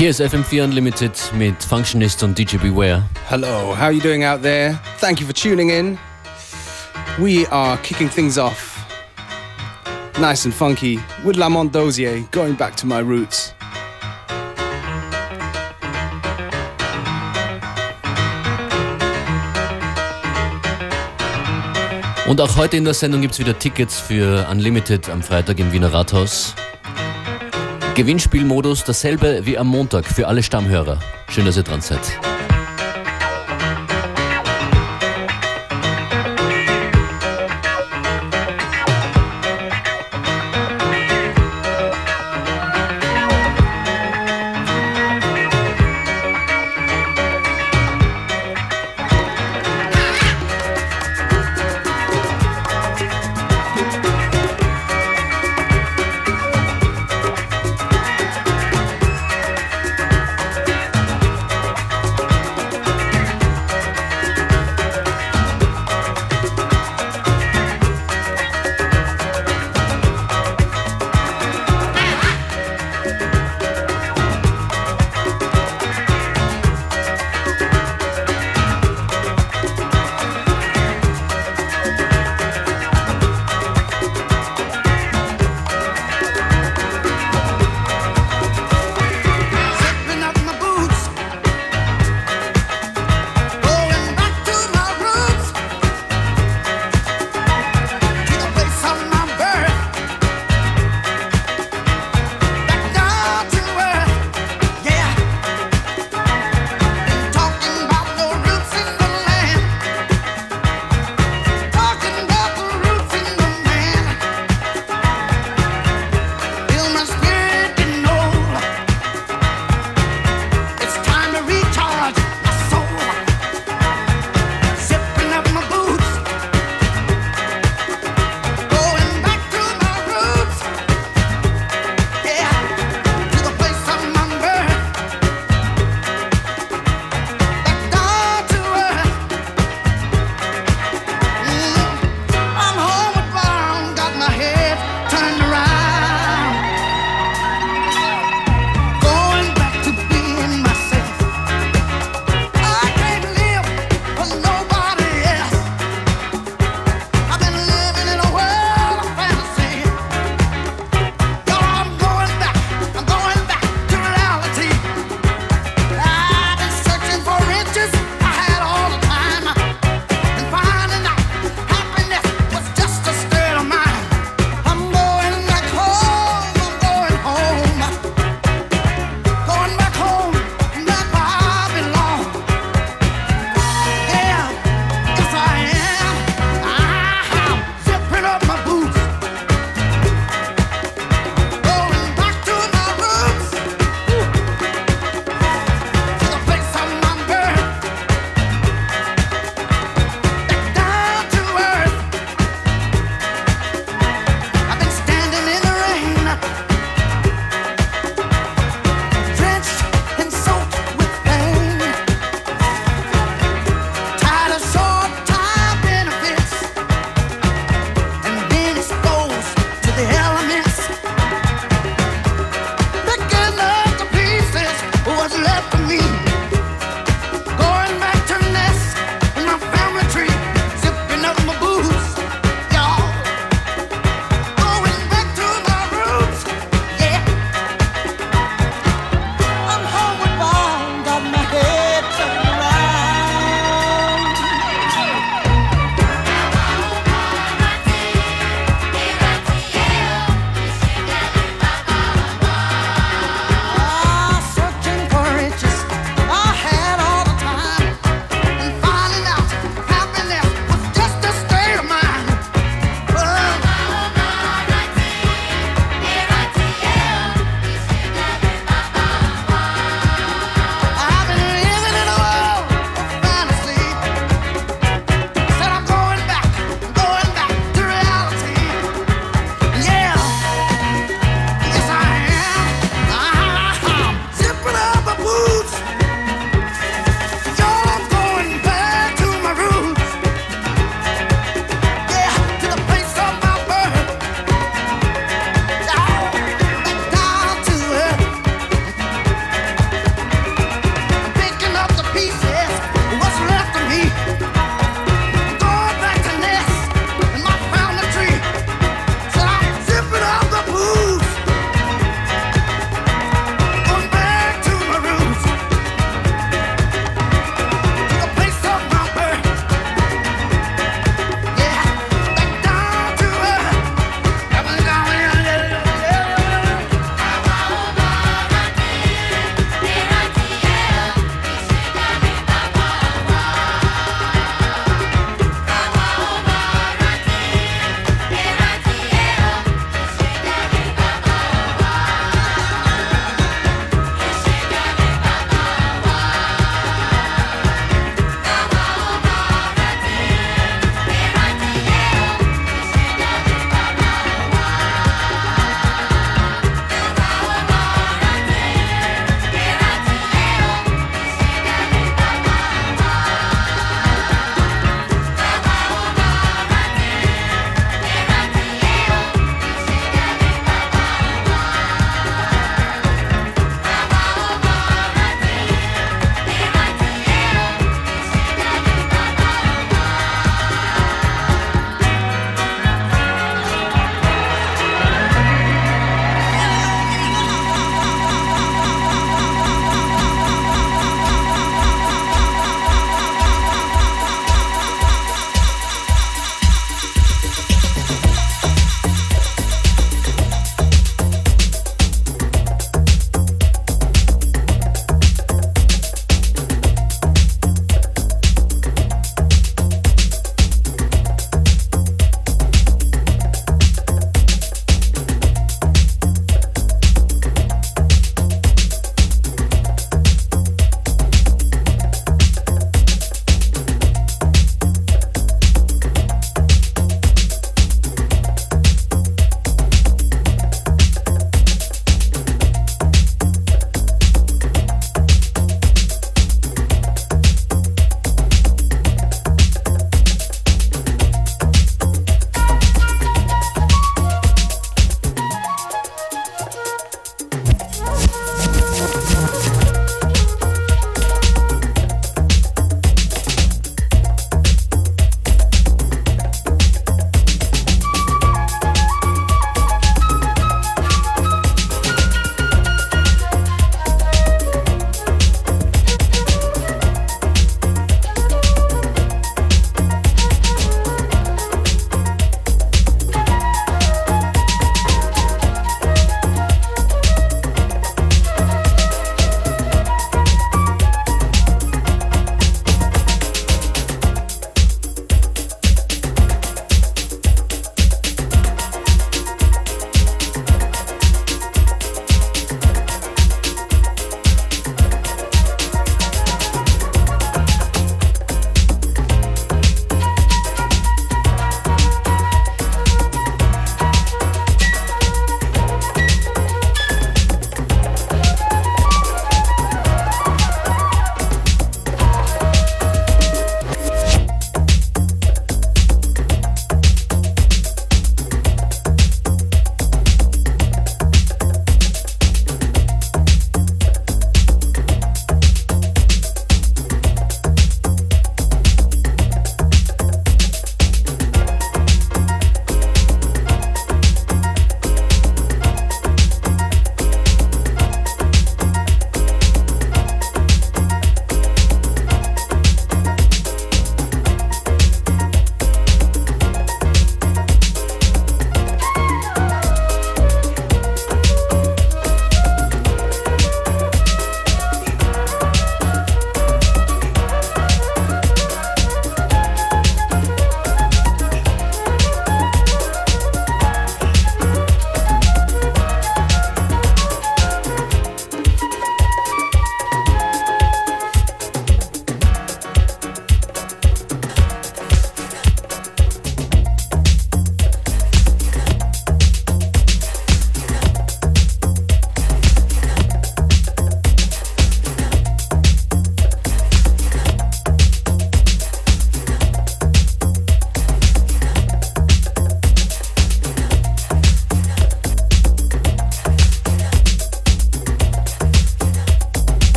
Hier ist FM4 Unlimited mit Functionist und DJ Beware. Hello, how are you doing out there? Thank you for tuning in. We are kicking things off nice and funky with Lamont Dozier, going back to my roots. Und auch heute in der Sendung gibt es wieder Tickets für Unlimited am Freitag im Wiener Rathaus. Gewinnspielmodus dasselbe wie am Montag für alle Stammhörer. Schön, dass ihr dran seid.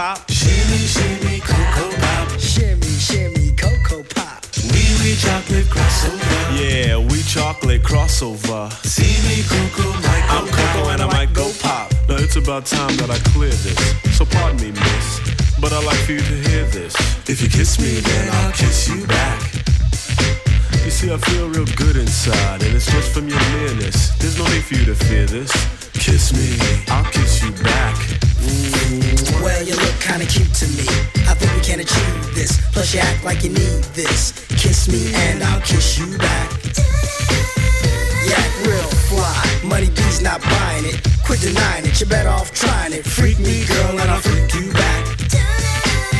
Pop. Shimmy, shimmy, cocoa pop. Shimmy, shimmy, cocoa pop. We, we chocolate crossover. Yeah, we chocolate crossover. See me, Coco, Mike. I'm Coco and I might go pop. Now it's about time that I clear this. So pardon me, miss. But I'd like for you to hear this. If you kiss me, then I'll kiss you back. You see, I feel real good inside, and it's just from your nearness. There's no need for you to fear this. Kiss me, I'll kiss you back. Well, you look kinda cute to me. I think we can achieve this. Plus, you act like you need this. Kiss me and I'll kiss you back. Act real fly. Money B's not buying it. Quit denying it. You're better off trying it. Freak me, girl, and I'll freak you back.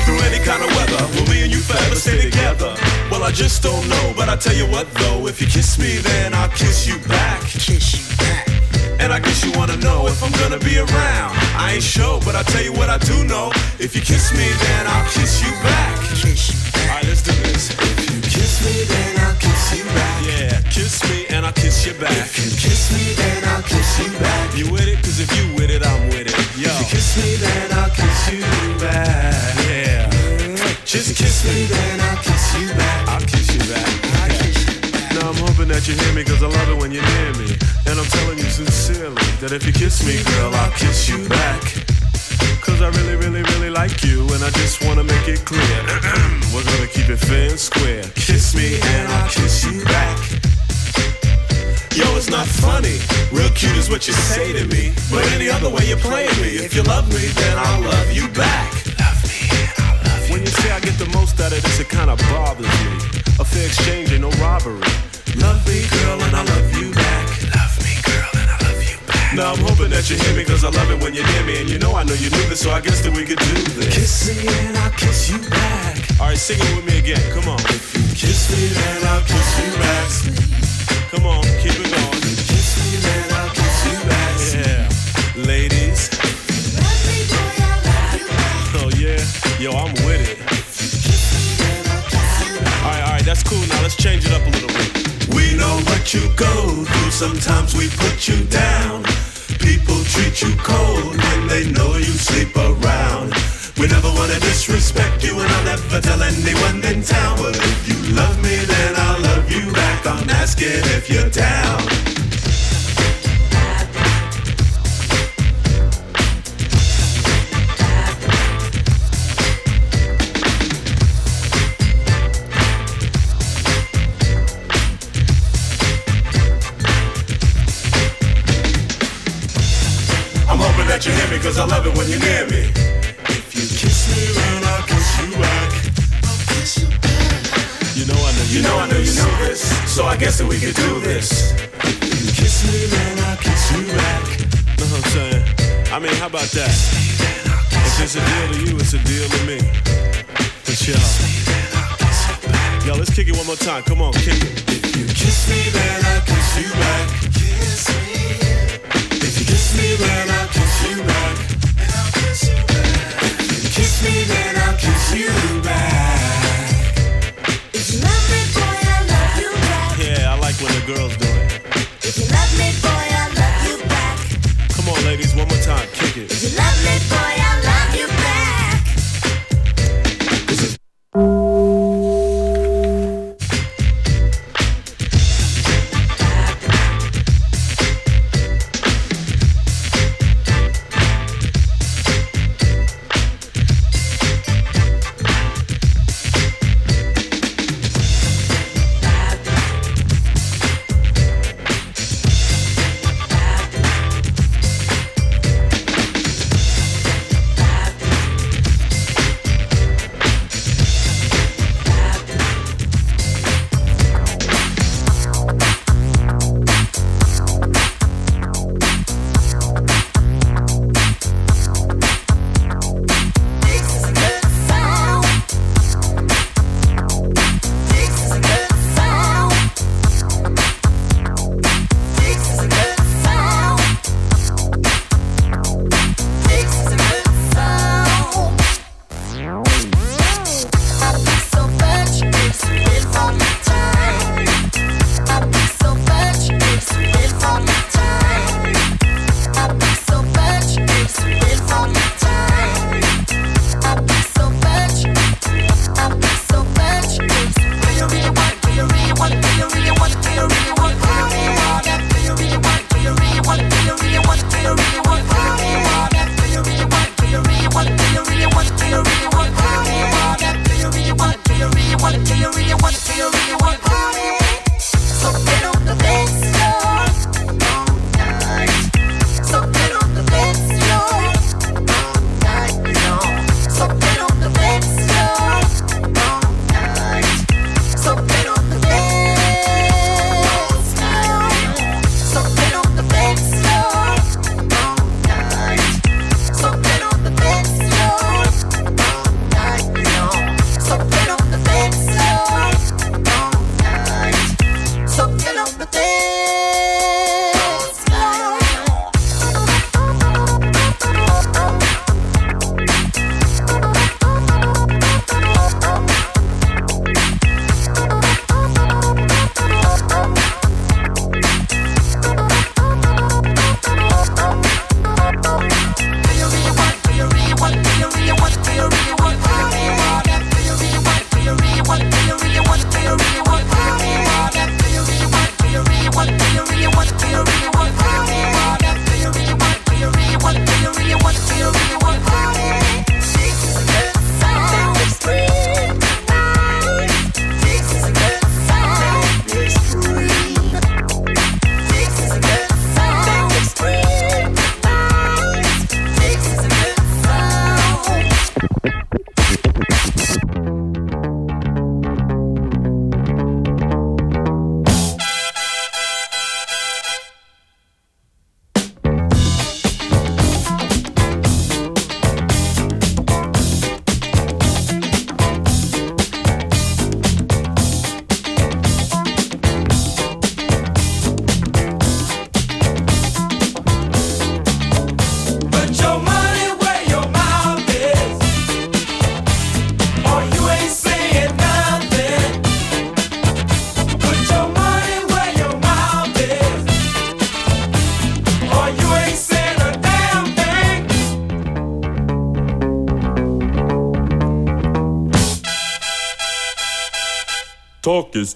Through any kind of weather, will me and you forever stay together? Well, I just don't know, but I tell you what though, if you kiss me, then I'll kiss you back. Kiss you back. And I guess you wanna know if I'm gonna be around. I ain't sure, but I'll tell you what I do know. If you kiss me, then I'll kiss you back. Kiss you back. Alright, let's do this. If you kiss me, then I'll kiss you back. Yeah, kiss me and I'll kiss you back. If you kiss me, then I'll kiss you back. You with it? Cause if you with it, I'm with it. Yo. If you kiss me, then I'll kiss you back. Yeah. Just kiss me, then I'll kiss you back. That you hear me cause I love it when you're near me. And I'm telling you sincerely that if you kiss me, girl, I'll kiss you back. Cause I really, really, really like you and I just wanna make it clear. We're gonna keep it fair and square. Kiss me and I'll kiss you back. Yo, it's not funny. Real cute is what you say to me. But any other way you're playing me. If you love me, then I'll love you back. Love me, I'll love you When you say I get the most out of this, it kinda bothers me. A fair exchange ain't no robbery. Love me, girl, and I love you back. Love me, girl, and I love you back. Now I'm hoping that you hear me, cause I love it when you're near me. And you know I know you knew this, so I guess that we could do this. Kiss me and I'll kiss you back. Alright, sing it with me again, come on. If you kiss me, then I'll kiss you back. Come on, keep it going. Kiss me, then I'll kiss you back. Yeah, ladies. Love me, boy, I love you back. Oh yeah, yo, I'm with it. Kiss me, then I'll kiss you back. Alright, alright, that's cool. Now let's change it up a little bit. Know what you go through. Sometimes we put you down. People treat you cold when they know you sleep around. We never wanna disrespect you, and I'll never tell anyone in town. But if you love me, then I'll love you back. I'm asking if you're down. You're near me. If you kiss me, then I'll kiss you back. You know I know you, know I know you know this, so I guess that we could do this. You kiss me, then I'll kiss you back. What I'm saying? I mean, how about that? If it's a deal to you, it's a deal to me. For. Yo, let's kick it one more time. Come on, kick it. You kiss me, then I'll kiss you back. If you kiss me, then I'll kiss you back. You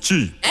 cheap.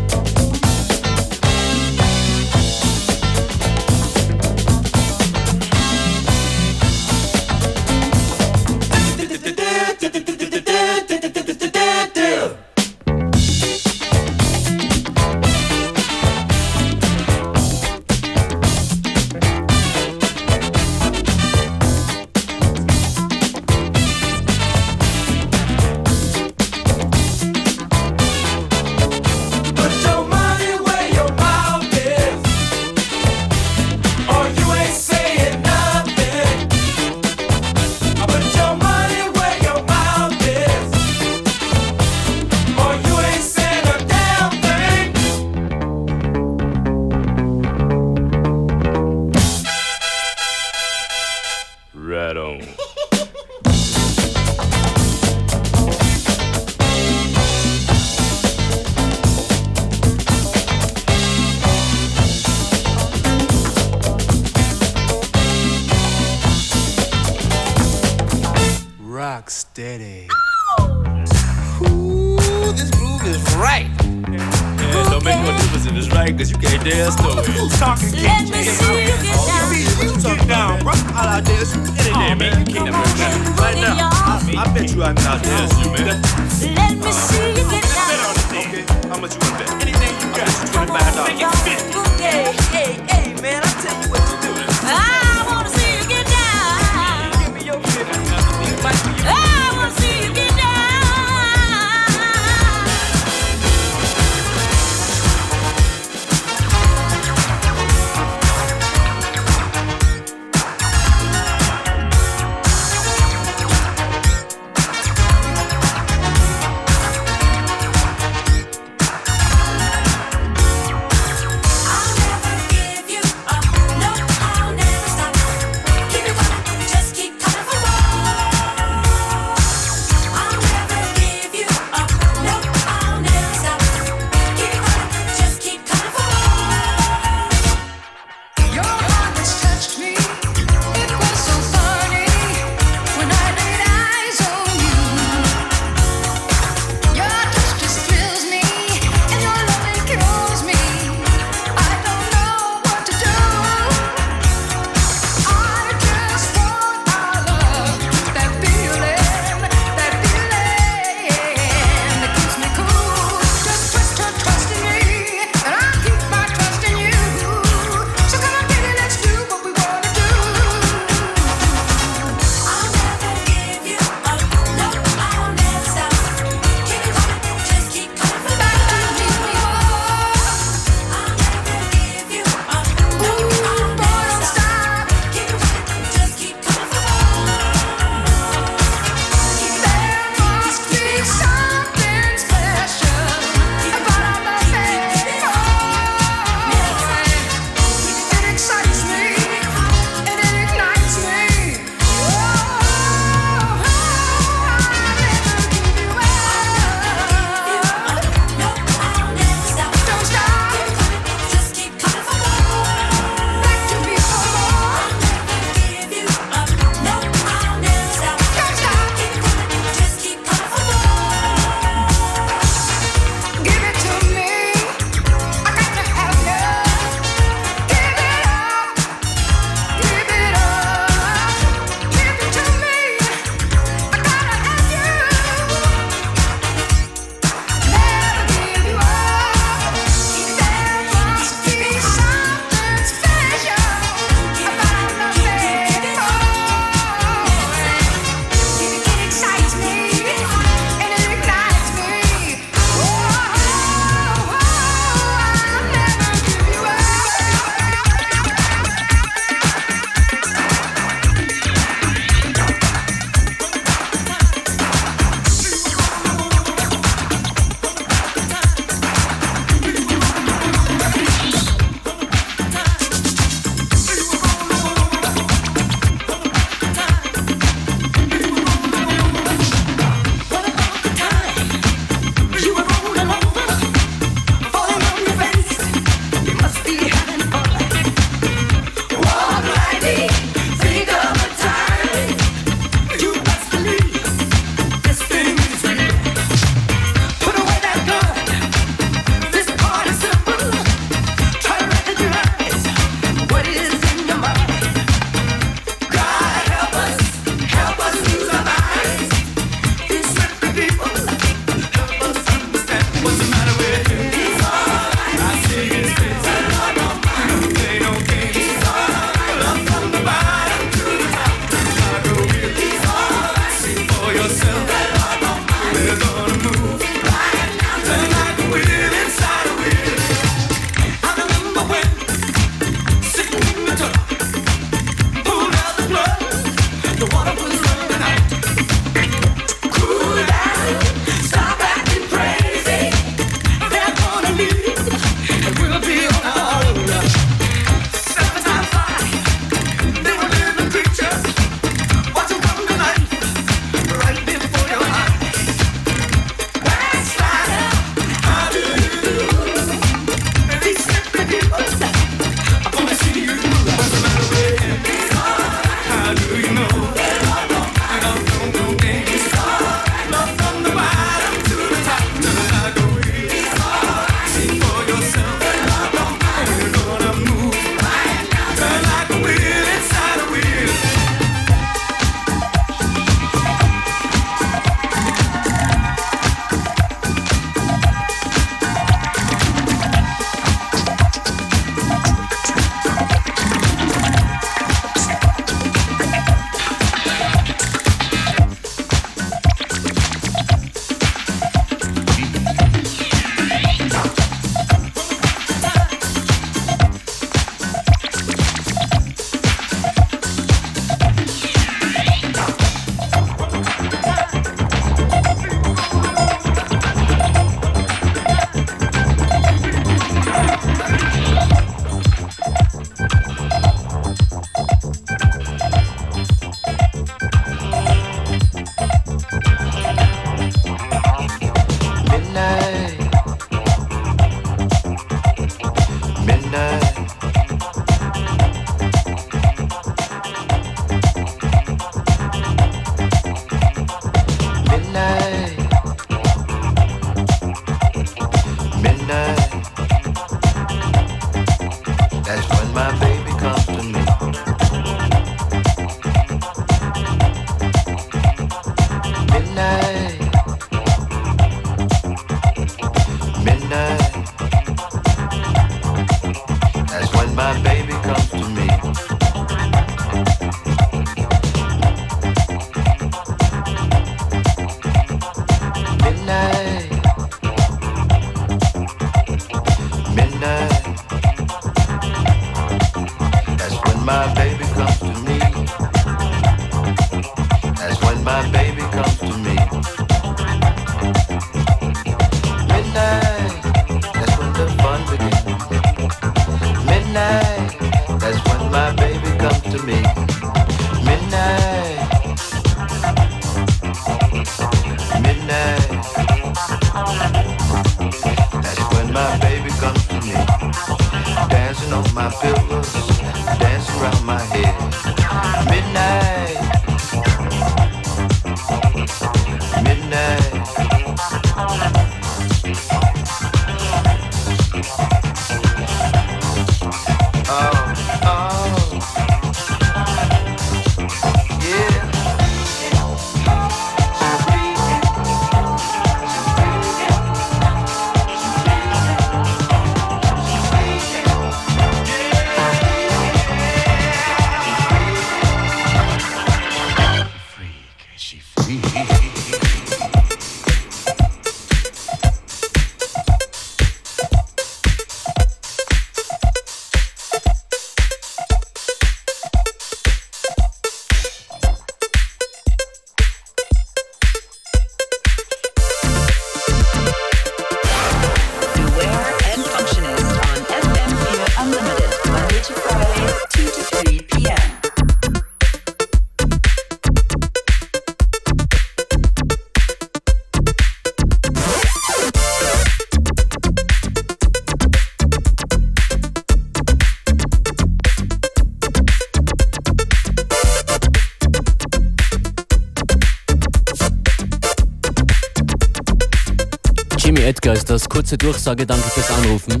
kurze Durchsage. Danke fürs Anrufen.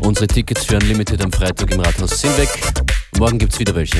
Unsere Tickets für Unlimited am Freitag im Rathaus sind weg. Morgen gibt's wieder welche.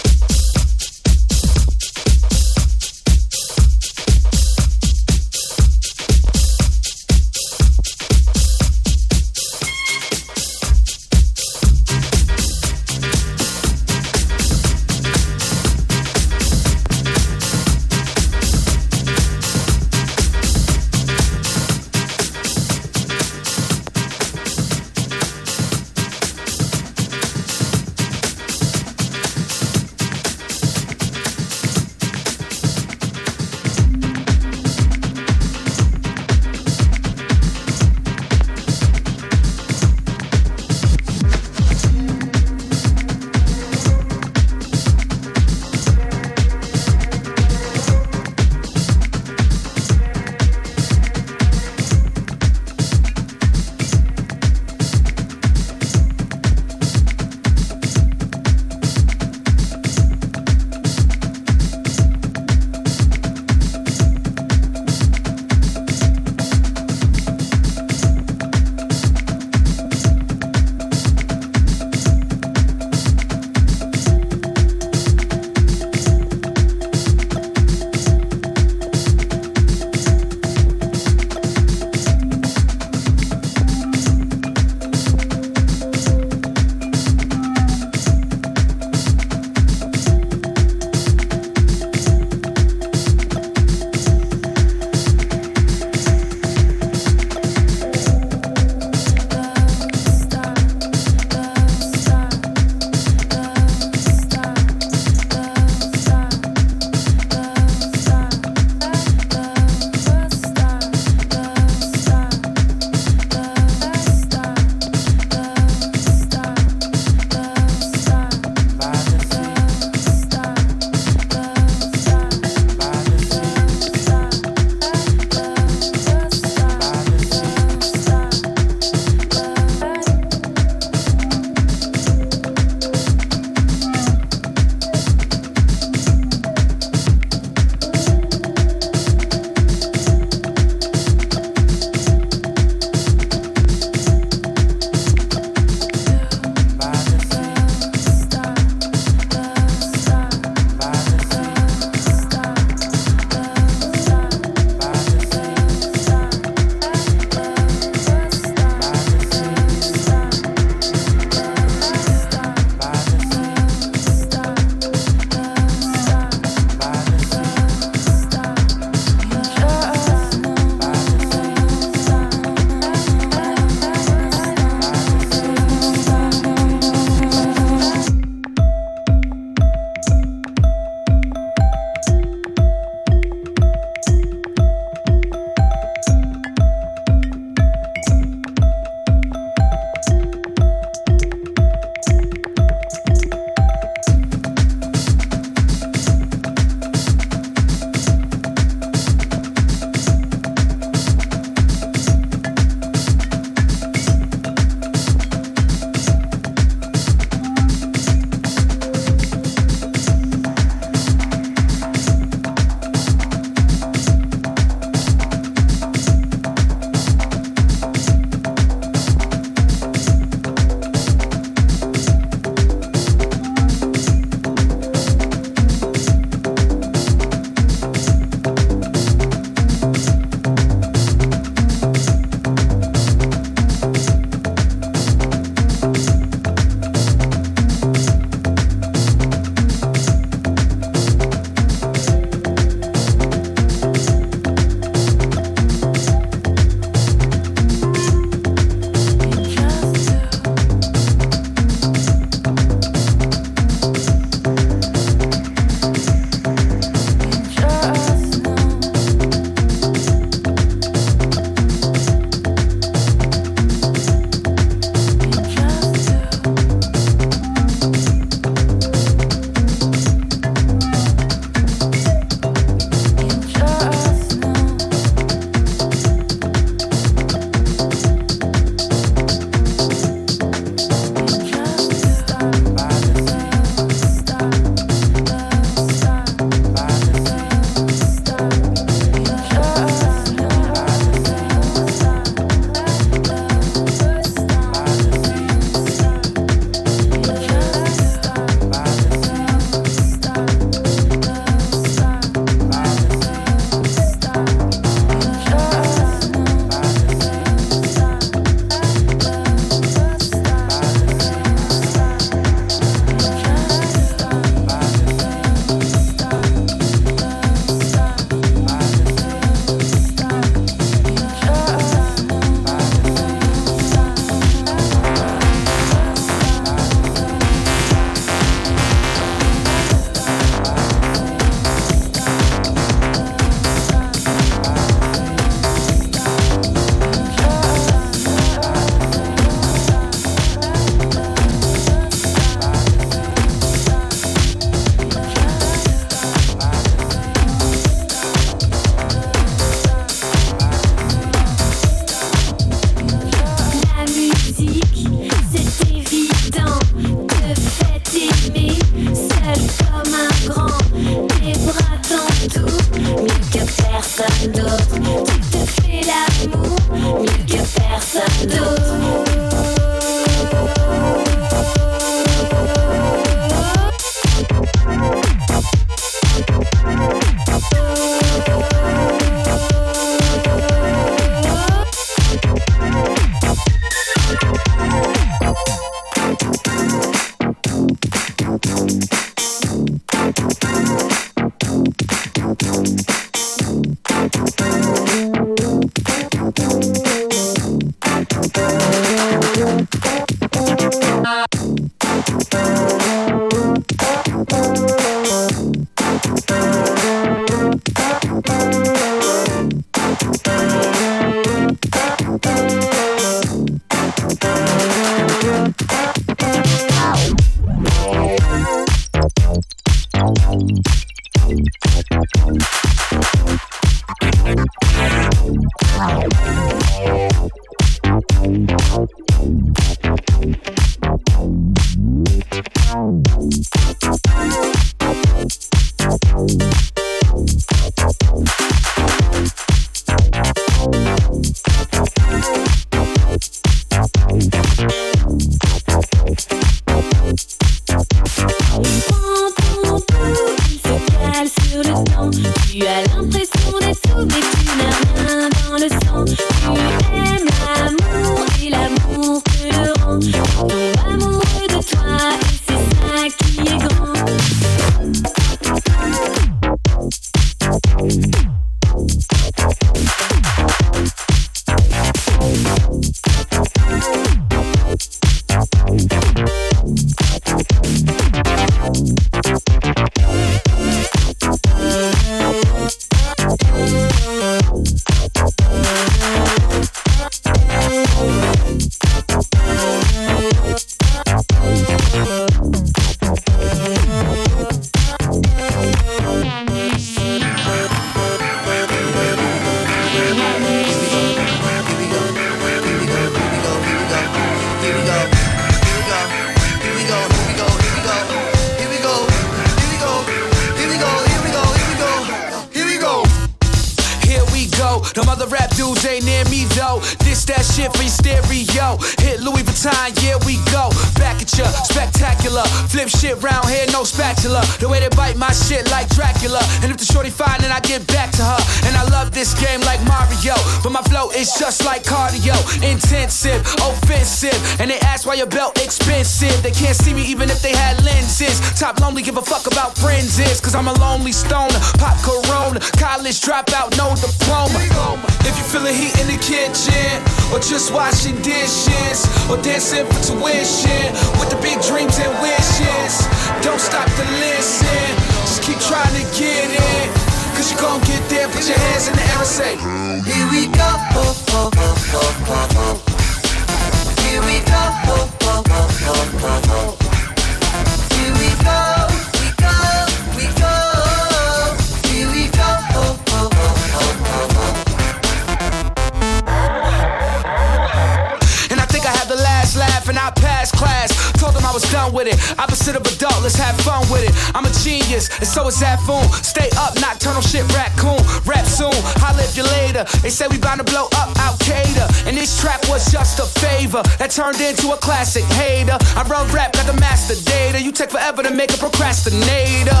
done with it. Opposite of adult, let's have fun with it. I'm a genius, and so is that fool. Stay up, nocturnal shit, raccoon. Rap soon, I'll live you later. They say we bound to blow up Al Qaeda, and this track was just a favor that turned into a classic hater. I run rap, got the master data. You take forever to make a procrastinator.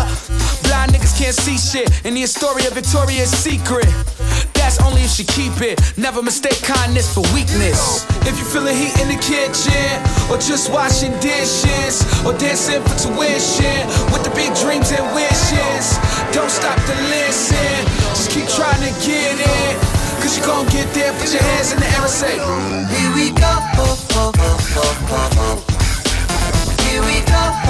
Blind niggas can't see shit in the story of Victoria's Secret. That's only if she keep it. Never mistake kindness for weakness. If you feeling heat in the kitchen, or just washing dishes, or dancing for tuition, with the big dreams and wishes, don't stop to listen. Just keep trying to get it. Cause you gon' get there, put your hands in the air and say, Here we go. Here we go.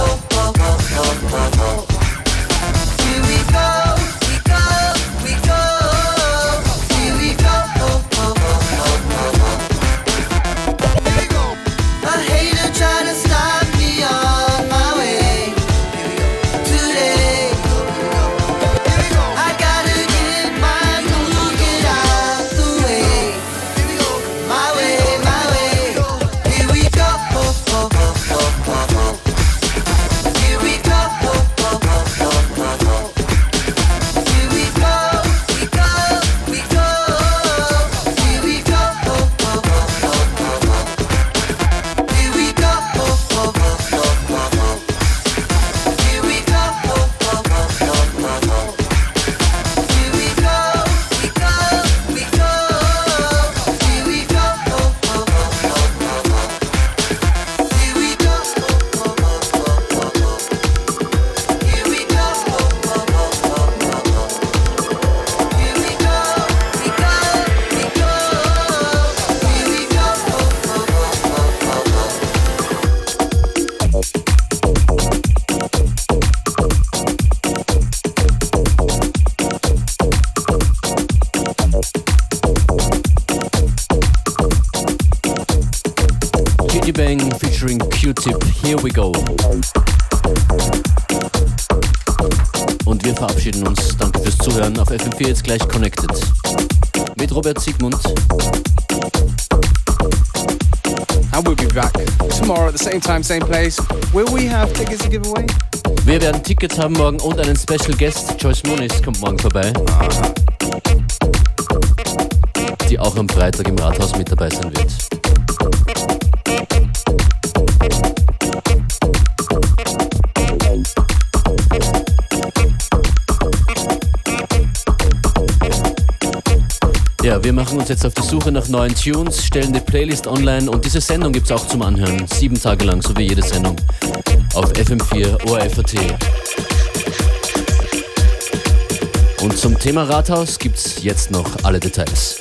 Same time, same place. Will we have tickets to give away? Wir werden Tickets haben morgen und einen Special Guest. Joyce Moonis kommt morgen vorbei. Die auch am Freitag im Rathaus mit dabei sein wird. Ja, wir machen uns jetzt auf die Suche nach neuen Tunes, stellen die Playlist online und diese Sendung gibt es auch zum Anhören. Sieben Tage lang, so wie jede Sendung. Auf FM4 ORFAT. Und zum Thema Rathaus gibt's jetzt noch alle Details.